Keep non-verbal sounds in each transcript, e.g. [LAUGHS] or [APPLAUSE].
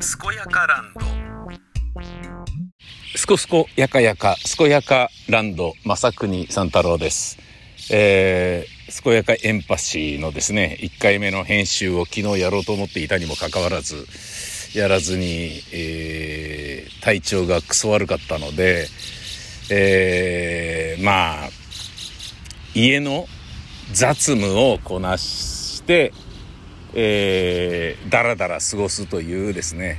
すこやかランド。すこすこやかやかすこやかランド正国三太郎です。えー、健やかエンパシーのですね1回目の編集を昨日やろうと思っていたにもかかわらずやらずに、えー、体調がクソ悪かったので、えー、まあ家の雑務をこなして、えー、だらだら過ごすというですね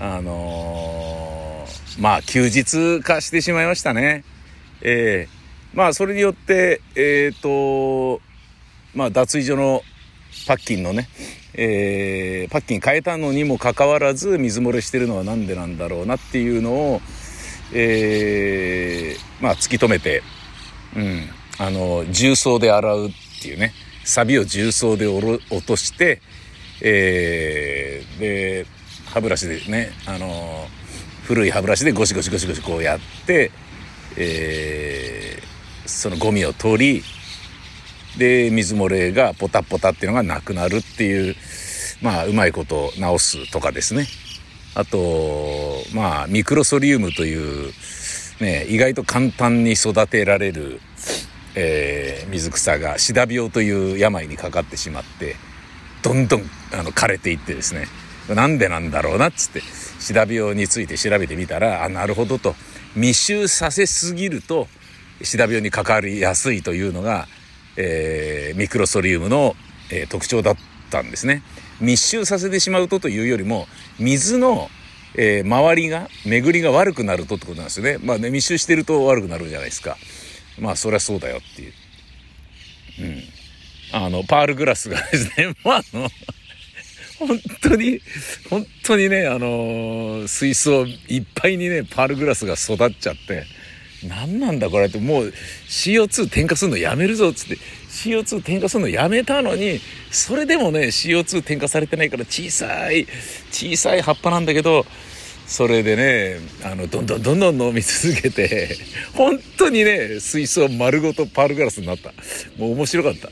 あのー、まあ休日化してしまいましたね。えー、まあそれによってえっ、ー、とまあ脱衣所のパッキンのね、えー、パッキン変えたのにもかかわらず水漏れしてるのは何でなんだろうなっていうのを、えー、まあ突き止めて、うん、あの重曹で洗うっていうねサビを重曹で落として、えー、で歯ブラシでね、あの古い歯ブラシでゴシゴシゴシゴシこうやって、えー、そのゴミを取りで水漏れがポタポタっていうのがなくなるっていうまあうまいこと直すとかですね。あとまあミクロソリウムというね意外と簡単に育てられる、えー、水草がシダ病という病にかかってしまってどんどんあの枯れていってですねなんでなんだろうなっつってシダ病について調べてみたらあなるほどと密集させすぎるとシダ病にかかりやすいというのがえー、ミクロソリウムの、えー、特徴だったんですね。密集させてしまうとというよりも水の、えー、周りが巡りが悪くなるとってことなんですよね。まあね密集してると悪くなるじゃないですか。まあそりゃそうだよっていう。うん。あのパールグラスがですね [LAUGHS] まああの本当に本当にねあの水槽いっぱいにねパールグラスが育っちゃって。何なんだこれってもう CO2 添加するのやめるぞっつって CO2 添加するのやめたのにそれでもね CO2 添加されてないから小さい小さい葉っぱなんだけどそれでねあのどんどんどんどん飲み続けて本当にね水槽丸ごとパールガラスになった。もう面白かった。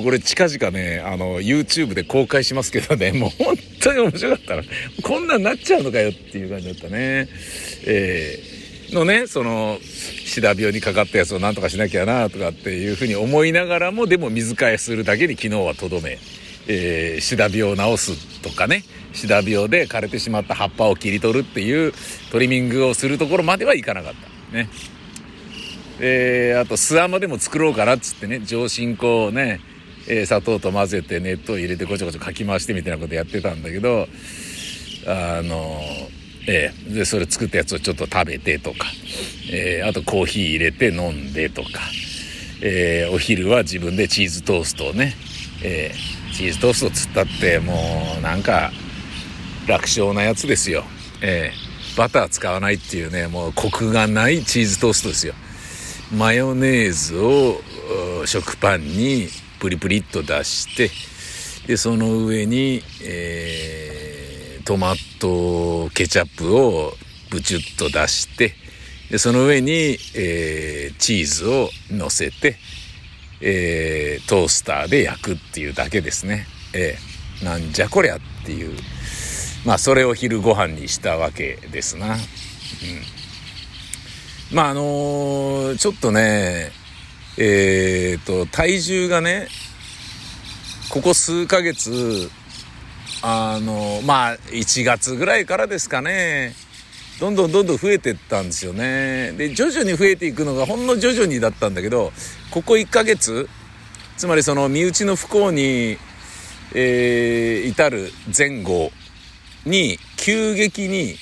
これ近々ねあの YouTube で公開しますけどねもう本当に面白かったなこんなんなっちゃうのかよっていう感じだったね。えーのねそのシダ病にかかったやつをなんとかしなきゃなとかっていうふうに思いながらもでも水替えするだけに昨日はとどめ、えー、シダ病を治すとかねシダ病で枯れてしまった葉っぱを切り取るっていうトリミングをするところまではいかなかったね。えー、あと巣穴でも作ろうかなっつってね上新粉をね、えー、砂糖と混ぜて熱湯入れてごちょごちょかき回してみたいなことやってたんだけどあのーえー、でそれ作ったやつをちょっと食べてとか、えー、あとコーヒー入れて飲んでとか、えー、お昼は自分でチーズトーストをね、えチーズトーストつったってもうなんか楽勝なやつですよ、えバター使わないっていうねもうコクがないチーズトーストですよ。マヨネーズを食パンにプリプリっと出してでその上に、えートマトケチャップをブチュッと出してでその上に、えー、チーズを乗せて、えー、トースターで焼くっていうだけですね。えー、なんじゃこりゃっていうまあそれを昼ご飯にしたわけですな。うん、まああのー、ちょっとねえっ、と体重がねここ数ヶ月あのまあ1月ぐらいからですかねどんどんどんどん増えてったんですよねで徐々に増えていくのがほんの徐々にだったんだけどここ1ヶ月つまりその身内の不幸に、えー、至る前後に急激に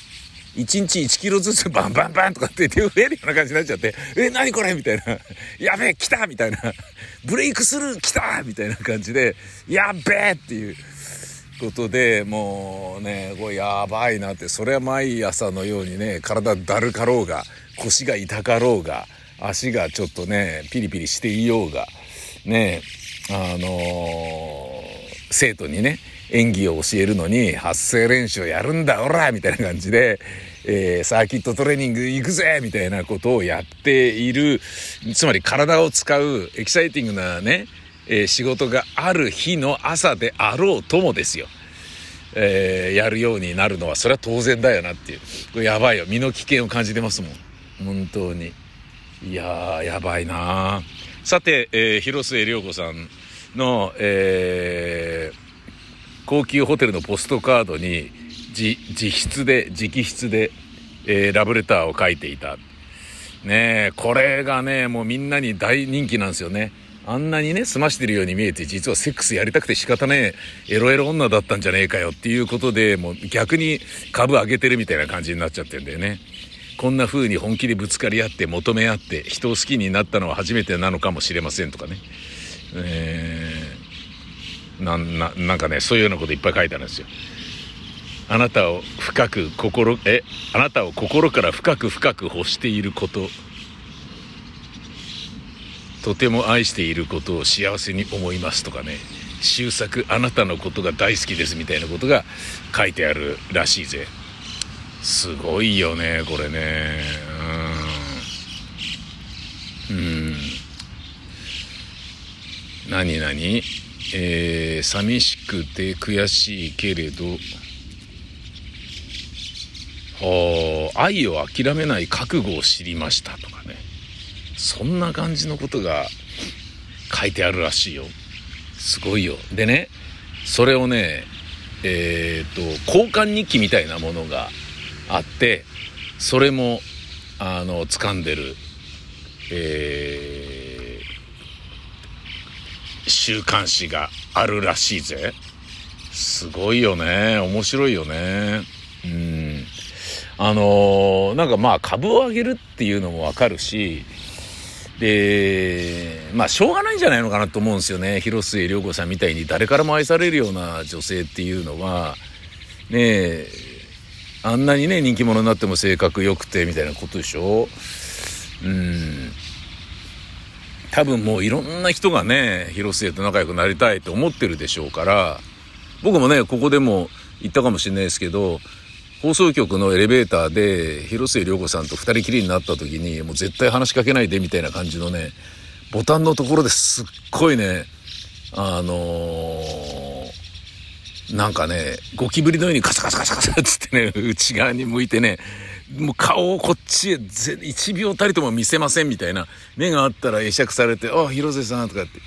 1日1キロずつバンバンバンとかって手増えるような感じになっちゃって、え、何これみたいな。やべえ、来たみたいな。ブレイクスルー来たみたいな感じで、やべえっていう。ことでもうねこれやばいなってそれは毎朝のようにね体だるかろうが腰が痛かろうが足がちょっとねピリピリしていようがねあのー、生徒にね演技を教えるのに発声練習をやるんだおらみたいな感じで、えー、サーキットトレーニング行くぜみたいなことをやっているつまり体を使うエキサイティングなねえー、仕事がある日の朝であろうともですよ。えー、やるようになるのはそれは当然だよなっていう。これやばいよ。身の危険を感じてますもん。本当に。いやーやばいなさて、えー、広末涼子さんの、えー、高級ホテルのポストカードに自筆で直筆で、えー、ラブレターを書いていた。ねこれがねもうみんなに大人気なんですよね。あんなにね、済ましてるように見えて、実はセックスやりたくて仕方ねえ、エロエロ女だったんじゃねえかよっていうことで、もう逆に株上げてるみたいな感じになっちゃってんだよね。こんな風に本気でぶつかり合って求め合って人を好きになったのは初めてなのかもしれませんとかね。えー、な、な、なんかね、そういうようなこといっぱい書いてあるんですよ。あなたを深く心、え、あなたを心から深く深く欲していること。とても愛していることを幸せに思いますとかね。終作あなたのことが大好きですみたいなことが書いてあるらしいぜ。すごいよねこれね。うん。何何？えー、寂しくて悔しいけれど。はあ愛を諦めない覚悟を知りましたとかね。そんな感じのことが書いてあるらしいよ。すごいよ。でねそれをねえっ、と交換日記みたいなものがあってそれもあの掴んでるえー、週刊誌があるらしいぜ。すごいよね。面白いよね。うん。あのー、なんかまあ株を上げるっていうのもわかるしで、まあ、しょうがないんじゃないのかなと思うんですよね。広末涼子さんみたいに誰からも愛されるような女性っていうのは、ねえ、あんなにね、人気者になっても性格良くてみたいなことでしょ？うん。多分もういろんな人がね、広末と仲良くなりたいと思ってるでしょうから、僕もね、ここでも言ったかもしれないですけど、放送局のエレベーターで広末涼子さんと2人きりになった時にもう絶対話しかけないでみたいな感じのねボタンのところですっごいねあのー、なんかねゴキブリのようにカサカサカサカサっつってね [LAUGHS] 内側に向いてねもう顔をこっちへ1秒たりとも見せませんみたいな目があったら会釈されて「あ広瀬さん」とかって。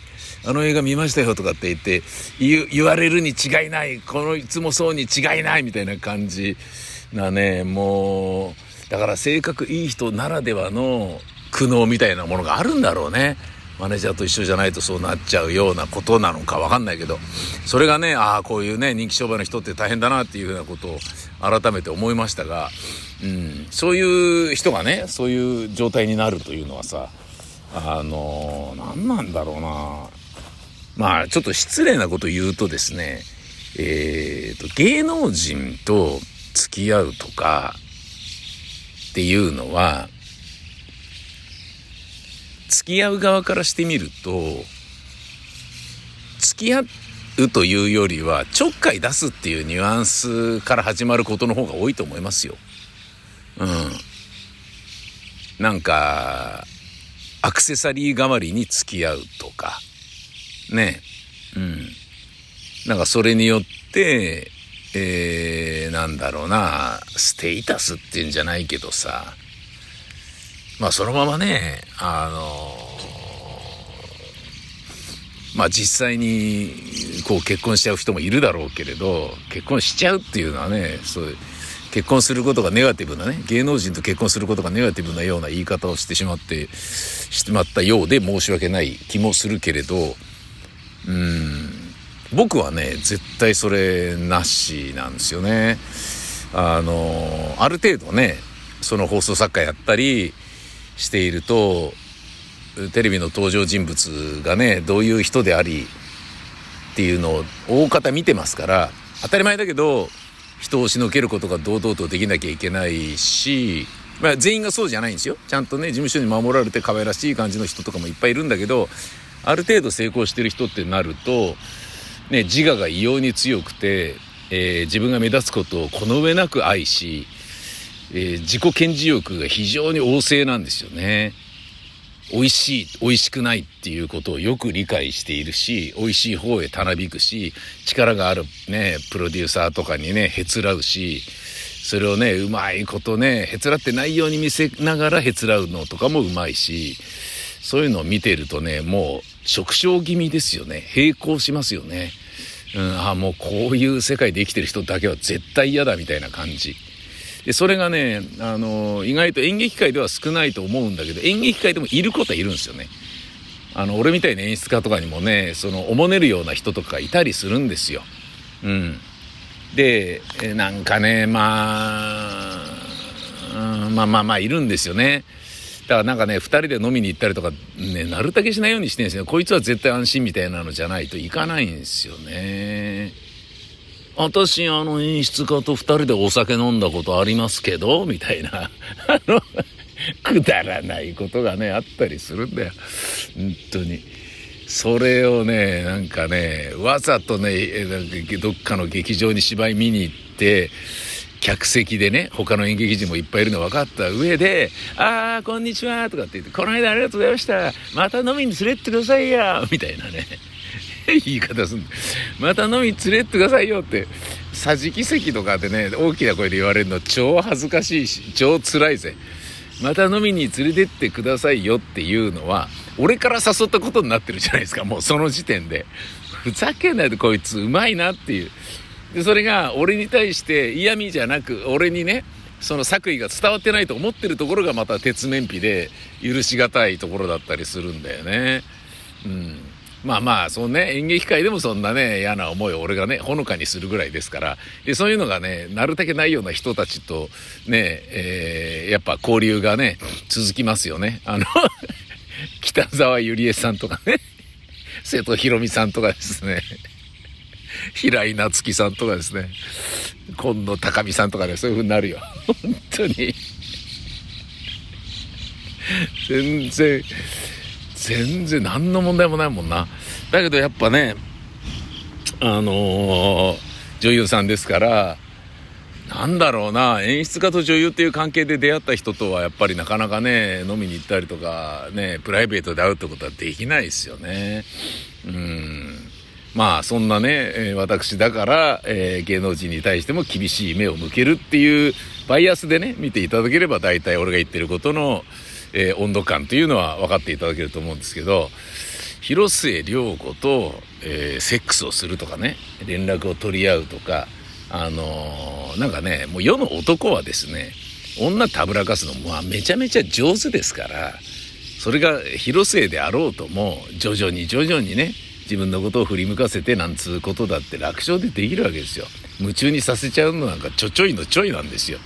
あの映画見ましたよとかって言って言われるに違いないこのいつもそうに違いないみたいな感じなねもうだから性格いい人ならではの苦悩みたいなものがあるんだろうね。マネージャーと一緒じゃないとそうなっちゃうようなことなのか分かんないけど。それがねああこういうね人気商売の人って大変だなっていうふうなことを改めて思いましたが、うん、そういう人がねそういう状態になるというのはさあの何なんだろうな。まあちょっと失礼なこと言うとですねえーと芸能人と付き合うとかっていうのは付き合う側からしてみると付き合うというよりはちょっかい出すっていうニュアンスから始まることの方が多いと思いますよ。うん。なんかアクセサリー代わりに付き合うとかねうんなんかそれによってえー、なんだろうな、ステータスっていうんじゃないけどさ、まあそのままね、あのまあ実際にこう結婚しちゃう人もいるだろうけれど、結婚しちゃうっていうのはね、そういう、結婚することがネガティブなね、芸能人と結婚することがネガティブなような言い方をしてしまって、してまったようで申し訳ない気もするけれど、うん、僕はね絶対それなしなんですよね。あのある程度ねその放送作家やったりしているとテレビの登場人物がねどういう人でありっていうのを大方見てますから当たり前だけど人を押しのけることが堂々とできなきゃいけないし、まあ、全員がそうじゃないんですよちゃんとね事務所に守られて可愛らしい感じの人とかもいっぱいいるんだけどある程度成功してる人ってなるとね、自我が異様に強くて、えー、自分が目立つことをこの上なく愛し、えー、自己顕示欲が非常に旺盛なんですよね。美味しい、美味しくないっていうことをよく理解しているし、美味しい方へたなびくし、力があるね、プロデューサーとかにね、へつらうし、それをね、うまいことね、へつらってないように見せながらへつらうのとかもうまいし、そういうのを見てるとね、もうう、食傷気味ですよね。並行しますよね。うん、あもうこういう世界で生きてる人だけは絶対嫌だみたいな感じ。で、それがね、あの、意外と演劇界では少ないと思うんだけど、演劇界でもいることはいるんですよね。あの、俺みたいな演出家とかにもね、その、おもねるような人とかいたりするんですよ。うん。で、なんかね、まあ、うん、まあまあまあ、いるんですよね。だからなんかね、2人で飲みに行ったりとか、ね、なるだけしないようにしてるんですよ。こいつは絶対安心みたいなのじゃないといかないんですよね。私、あの、演出家と二人でお酒飲んだことありますけど、みたいな、[LAUGHS] あの、くだらないことがね、あったりするんだよ。本当に。それをね、なんかね、わざとね、どっかの劇場に芝居見に行って、客席でね、他の演劇人もいっぱいいるの分かった上で、あー、こんにちはとかって言って、この間ありがとうございました。また飲みに連れてってくださいよみたいなね。[LAUGHS] 言い方すんまた飲みに連れてってくださいよって、桟敷席とかでね、大きな声で言われるの超恥ずかしいし、超辛いぜ。また飲みに連れてってくださいよっていうのは、俺から誘ったことになってるじゃないですか、もうその時点で。ふざけんないでこいつうまいなっていう。で、それが俺に対して嫌味じゃなく、俺にね、その作為が伝わってないと思ってるところがまた鉄面皮で許しがたいところだったりするんだよね。うん。まあまあ、そのね、演劇界でもそんなね、嫌な思いを俺がね、ほのかにするぐらいですから、でそういうのがね、なるだけないような人たちと、ね、えー、やっぱ交流がね、続きますよね。あの [LAUGHS] 北沢ゆりえさんとかね、瀬戸ひろみさんとかですね、[LAUGHS] 平井夏樹さんとかですね、今野高美さんとかね、そういう風になるよ。本当に。全然、全然何の問題もないもんな。だけどやっぱね、あのー、女優さんですから、なんだろうな、演出家と女優っていう関係で出会った人とはやっぱりなかなかね、飲みに行ったりとか、ね、プライベートで会うってことはできないですよね。うん。まあそんなね、私だから、えー、芸能人に対しても厳しい目を向けるっていうバイアスでね、見ていただければ大体俺が言ってることの、えー、温度感というのは分かっていただけると思うんですけど、広末涼子と、えー、セックスをするとかね、連絡を取り合うとか、あのー、なんかね、もう世の男はですね、女たぶらかすの、まあ、めちゃめちゃ上手ですから、それが広末であろうとも、徐々に徐々にね、自分のことを振り向かせてなんつうことだって楽勝でできるわけですよ。夢中にさせちゃうのなんかちょちょいのちょいなんですよ。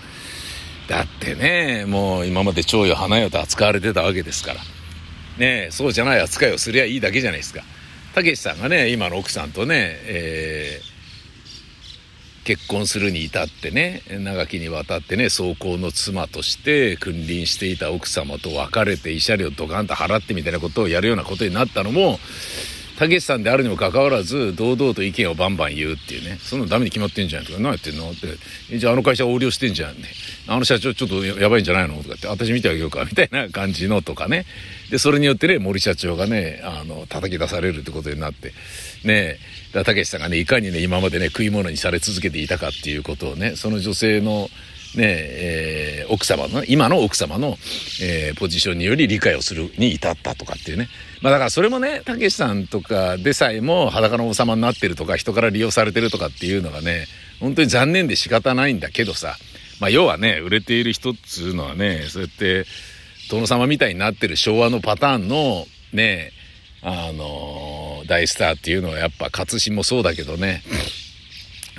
だってね、もう今まで蝶よ花よと扱われてたわけですから。ねそうじゃない扱いをすりゃいいだけじゃないですか。たけしさんがね、今の奥さんとね、えー、結婚するに至ってね、長きにわたってね、走行の妻として君臨していた奥様と別れて慰謝料ドカンと払ってみたいなことをやるようなことになったのも、たけしさんであるにもかかわらず、堂々と意見をバンバン言うっていうね、そんなのダメに決まってんじゃんとか、何やってんの？って、じゃああの会社横領してんじゃんね。あの社長ちょっとやばいんじゃないの？とかって、私見てあげようか、みたいな感じのとかね。で、それによってね、森社長がね、あの、叩き出されるってことになって、ねだたけしさんがね、いかにね、今までね、食い物にされ続けていたかっていうことをね、その女性の、えー、奥様の、今の奥様の、えー、ポジションにより理解をするに至ったとかっていうね。まあだからそれもね、たけしさんとかでさえも裸の王様になってるとか、人から利用されてるとかっていうのがね、本当に残念で仕方ないんだけどさ、まあ要はね、売れている人っつうのはね、そうやって、殿様みたいになってる昭和のパターンの、ね、あのー、大スターっていうのはやっぱ勝新もそうだけどね、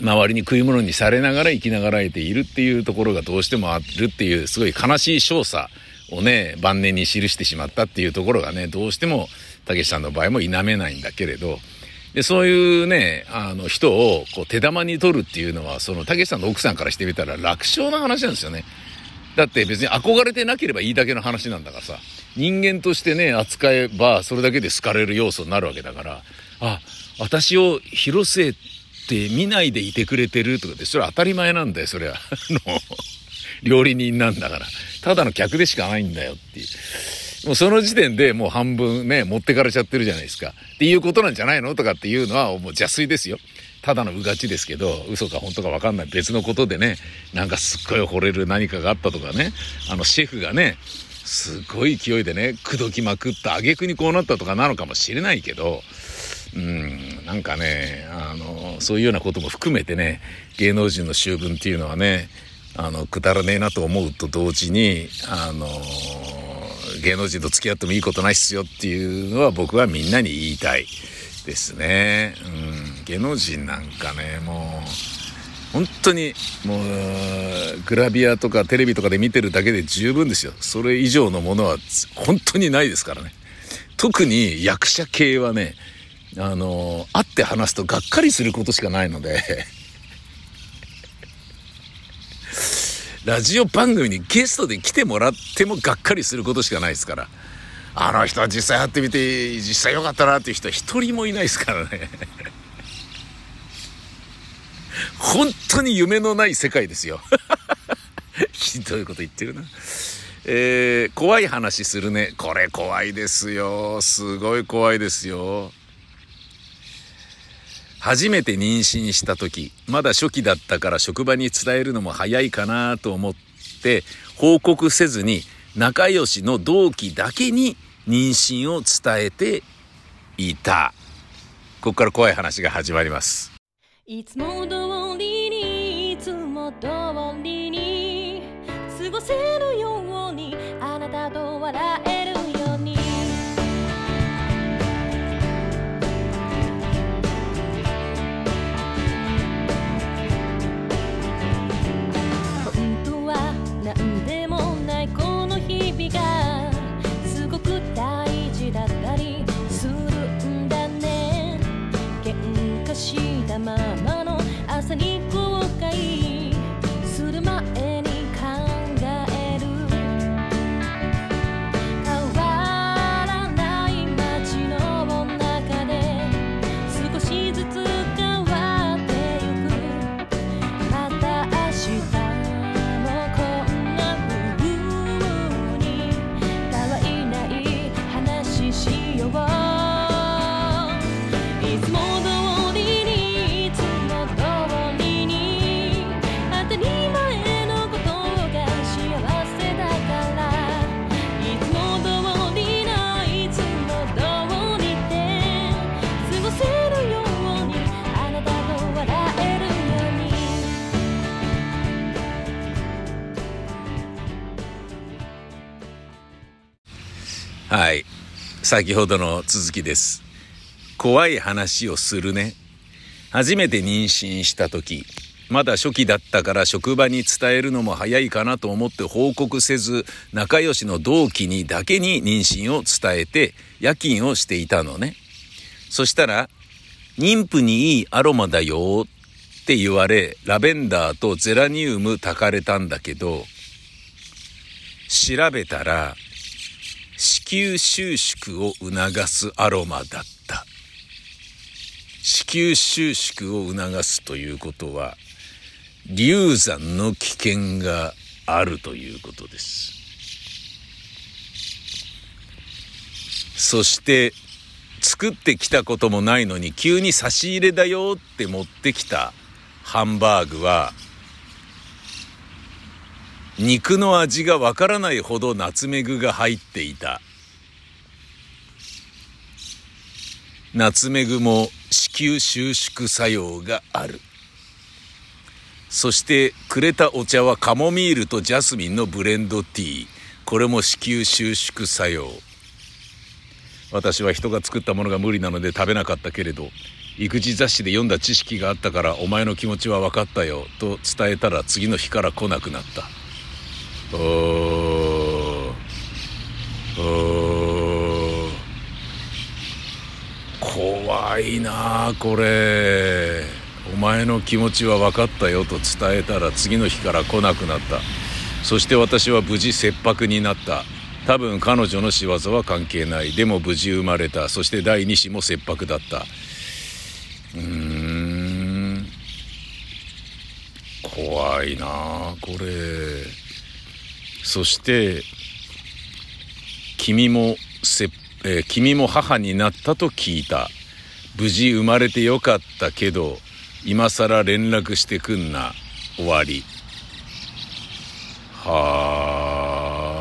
周りに食い物にされながら生きながらえているっていうところがどうしてもあるっていうすごい悲しい少佐をね晩年に記してしまったっていうところがねどうしてもたけしさんの場合も否めないんだけれどでそういうねあの人をこう手玉に取るっていうのはそのたけしさんの奥さんからしてみたら楽勝な話なんですよね。だって別に憧れてなければいいだけの話なんだからさ人間としてね扱えばそれだけで好かれる要素になるわけだからあ私を広末って見ないでいてくれてるとかって、それは当たり前なんだよ、それは。[LAUGHS] あの、料理人なんだから。ただの客でしかないんだよっていう。もうその時点でもう半分ね、持ってかれちゃってるじゃないですか。っていうことなんじゃないのとかっていうのはもう邪推ですよ。ただのうがちですけど、嘘か本当かわかんない別のことでね、なんかすっごい惚れる何かがあったとかね、あのシェフがね、すごい勢いでね、口説きまくった挙句にこうなったとかなのかもしれないけど、うん、なんかね、あの、そういうようなことも含めてね、芸能人の習文っていうのはね、あの、くだらねえなと思うと同時に、あの、芸能人と付き合ってもいいことないっすよっていうのは僕はみんなに言いたいですね。うん、芸能人なんかね、もう、本当にもうグラビアとかテレビとかで見てるだけで十分ですよそれ以上のものは本当にないですからね特に役者系はねあの会って話すとがっかりすることしかないので [LAUGHS] ラジオ番組にゲストで来てもらってもがっかりすることしかないですからあの人は実際会ってみて実際良かったなっていう人は一人もいないですからね [LAUGHS] 本当に夢のない世界ですよ。[LAUGHS] ひどいこと言ってるな。えー、怖い話するね。これ怖いですよ。すごい怖いですよ。初めて妊娠した時、まだ初期だったから職場に伝えるのも早いかなと思って報告せずに仲良しの同期だけに妊娠を伝えていた。ここから怖い話が始まります。いつも通先ほどの続きです。怖い話をするね。初めて妊娠した時まだ初期だったから職場に伝えるのも早いかなと思って報告せず仲良しの同期にだけに妊娠を伝えて夜勤をしていたのね。そしたら妊婦にいいアロマだよって言われラベンダーとゼラニウム炊かれたんだけど調べたら子宮収縮を促すアロマだった。子宮収縮を促すということは流産の危険があるということです。そして作ってきたこともないのに急に差し入れだよって持ってきたハンバーグは肉の味がわからないほどナツメグが入っていた。ナツメグも子宮収縮作用がある。そしてくれたお茶はカモミールとジャスミンのブレンドティー。これも子宮収縮作用。私は人が作ったものが無理なので食べなかったけれど育児雑誌で読んだ知識があったからお前の気持ちは分かったよと伝えたら次の日から来なくなった。おー。おー。怖いなあこれ。お前の気持ちは分かったよと伝えたら次の日から来なくなった。そして私は無事切迫になった。多分彼女の仕業は関係ない。でも無事生まれた。そして第二子も切迫だった。うーん。怖いなあこれ。そして君もせ、えー君も母になったと聞いた。無事生まれてよかったけど、今更連絡してくんな。終わり。はあ。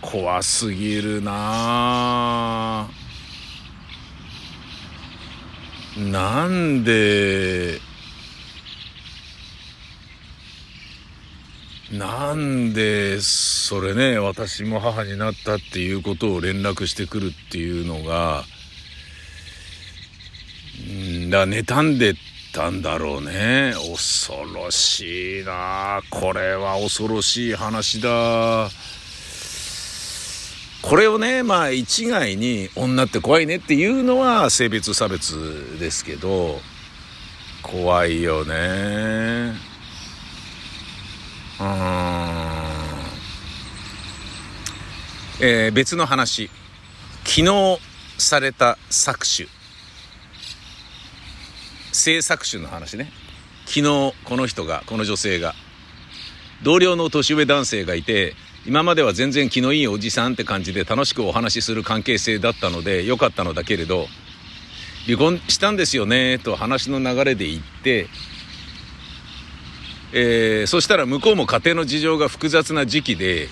怖すぎるなあなんで、なんで、それね、私も母になったっていうことを連絡してくるっていうのが、んだ、妬んでたんだろうね。恐ろしいなこれは恐ろしい話だ。これをね、まあ一概に女って怖いねっていうのは性別差別ですけど、怖いよね。えー別の話。昨日された搾取。性搾取の話ね。昨日この人が、この女性が、同僚の年上男性がいて、今までは全然気のいいおじさんって感じで楽しくお話しする関係性だったので良かったのだけれど、離婚したんですよねと話の流れで言って、えーそしたら向こうも家庭の事情が複雑な時期で、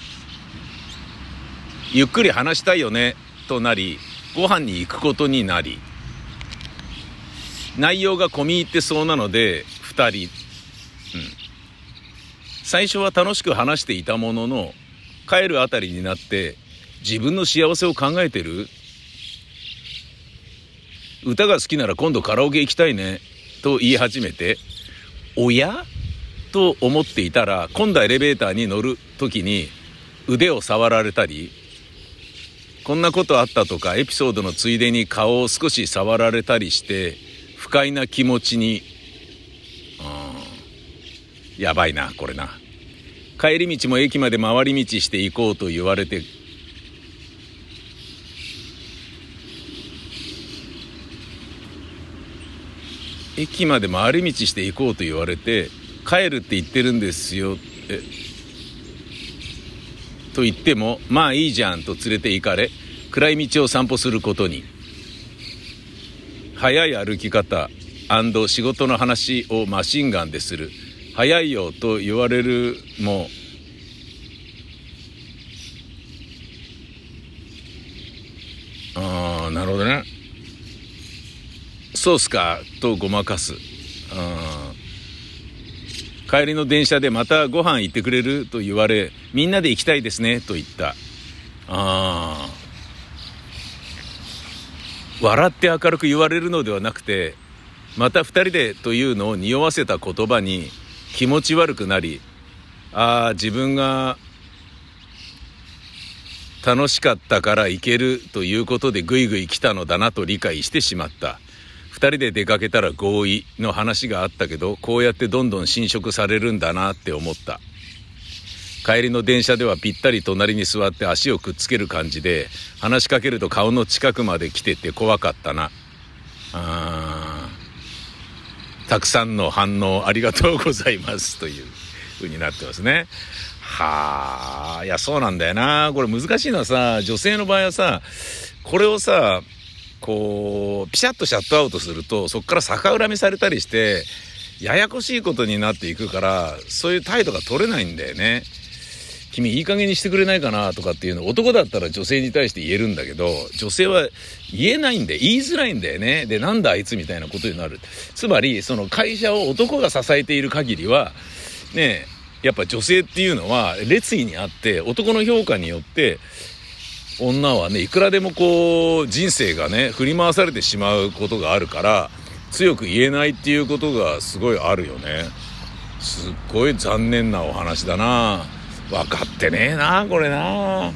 ゆっくり話したいよねとなり、ご飯に行くことになり、内容が込み入ってそうなので、二人、うん。最初は楽しく話していたものの、帰るあたりになって、自分の幸せを考えてる？歌が好きなら今度カラオケ行きたいね、と言い始めて、おや？と思っていたら、今度エレベーターに乗る時に腕を触られたり、こんなことあったとかエピソードのついでに顔を少し触られたりして、不快な気持ちに、うん、やばいな、これな。帰り道も駅まで回り道して行こうと言われて、駅まで回り道して行こうと言われて、帰るって言ってるんですよ、え、と言っても、まあいいじゃんと連れて行かれ、暗い道を散歩することに。早い歩き方仕事の話をマシンガンでする。早いよと言われるも、ああ、なるほどね。そうっすか、とごまかす。うん帰りの電車でまたご飯行ってくれると言われ、みんなで行きたいですね、と言った。ああ。笑って明るく言われるのではなくて、また二人でというのを匂わせた言葉に気持ち悪くなり、ああ、自分が楽しかったから行けるということでぐいぐい来たのだなと理解してしまった。二人で出かけたら合意の話があったけど、こうやってどんどん侵食されるんだなって思った。帰りの電車ではぴったり隣に座って足をくっつける感じで、話しかけると顔の近くまで来てて怖かったな。あーたくさんの反応ありがとうございますという風になってますね。はあ、いや、そうなんだよな。これ難しいのはさ、女性の場合はさ、これをさ、こう、ピシャッとシャットアウトすると、そこから逆恨みされたりして、ややこしいことになっていくから、そういう態度が取れないんだよね。君いい加減にしてくれないかなとかっていうの男だったら女性に対して言えるんだけど女性は言えないんで言いづらいんだよね。でなんだあいつみたいなことになる。つまりその会社を男が支えている限りはねやっぱ女性っていうのは列位にあって男の評価によって女はねいくらでもこう人生がね振り回されてしまうことがあるから強く言えないっていうことがすごいあるよね。すっごい残念なお話だな。分かってねえなこれな。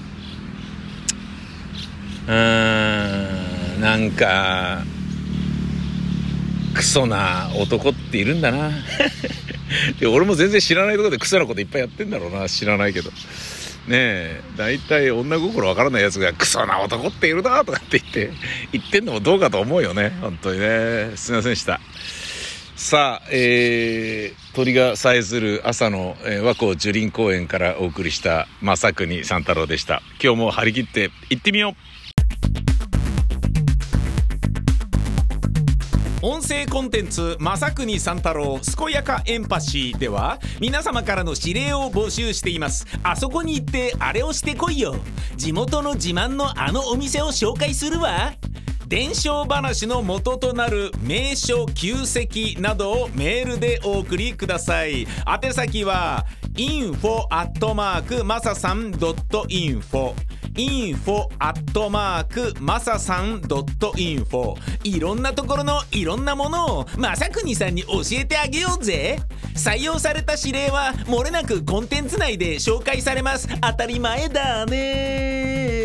うーんなんかクソな男っているんだな。[LAUGHS] で俺も全然知らないところでクソなこといっぱいやってんだろうな。知らないけど。ねえ大体女心わからないやつがクソな男っているなとかって言って言ってんのもどうかと思うよね。本当にね。すいませんでした。さあ、えー、鳥がさえずる朝の、えー、和光樹林公園からお送りした正国三太郎でした。今日も張り切って行ってみよう音声コンテンツ「正国三太郎健やかエンパシー」では皆様からの指令を募集しています。あそこに行ってあれをしてこいよ。地元の自慢のあのお店を紹介するわ。伝承話の元となる名所旧跡などをメールでお送りください。宛先は info アットマークマサさん .info info アットマークまささん .info いろんなところのいろんなものをまさくにさんに教えてあげようぜ。採用された指令はもれなくコンテンツ内で紹介されます。当たり前だね。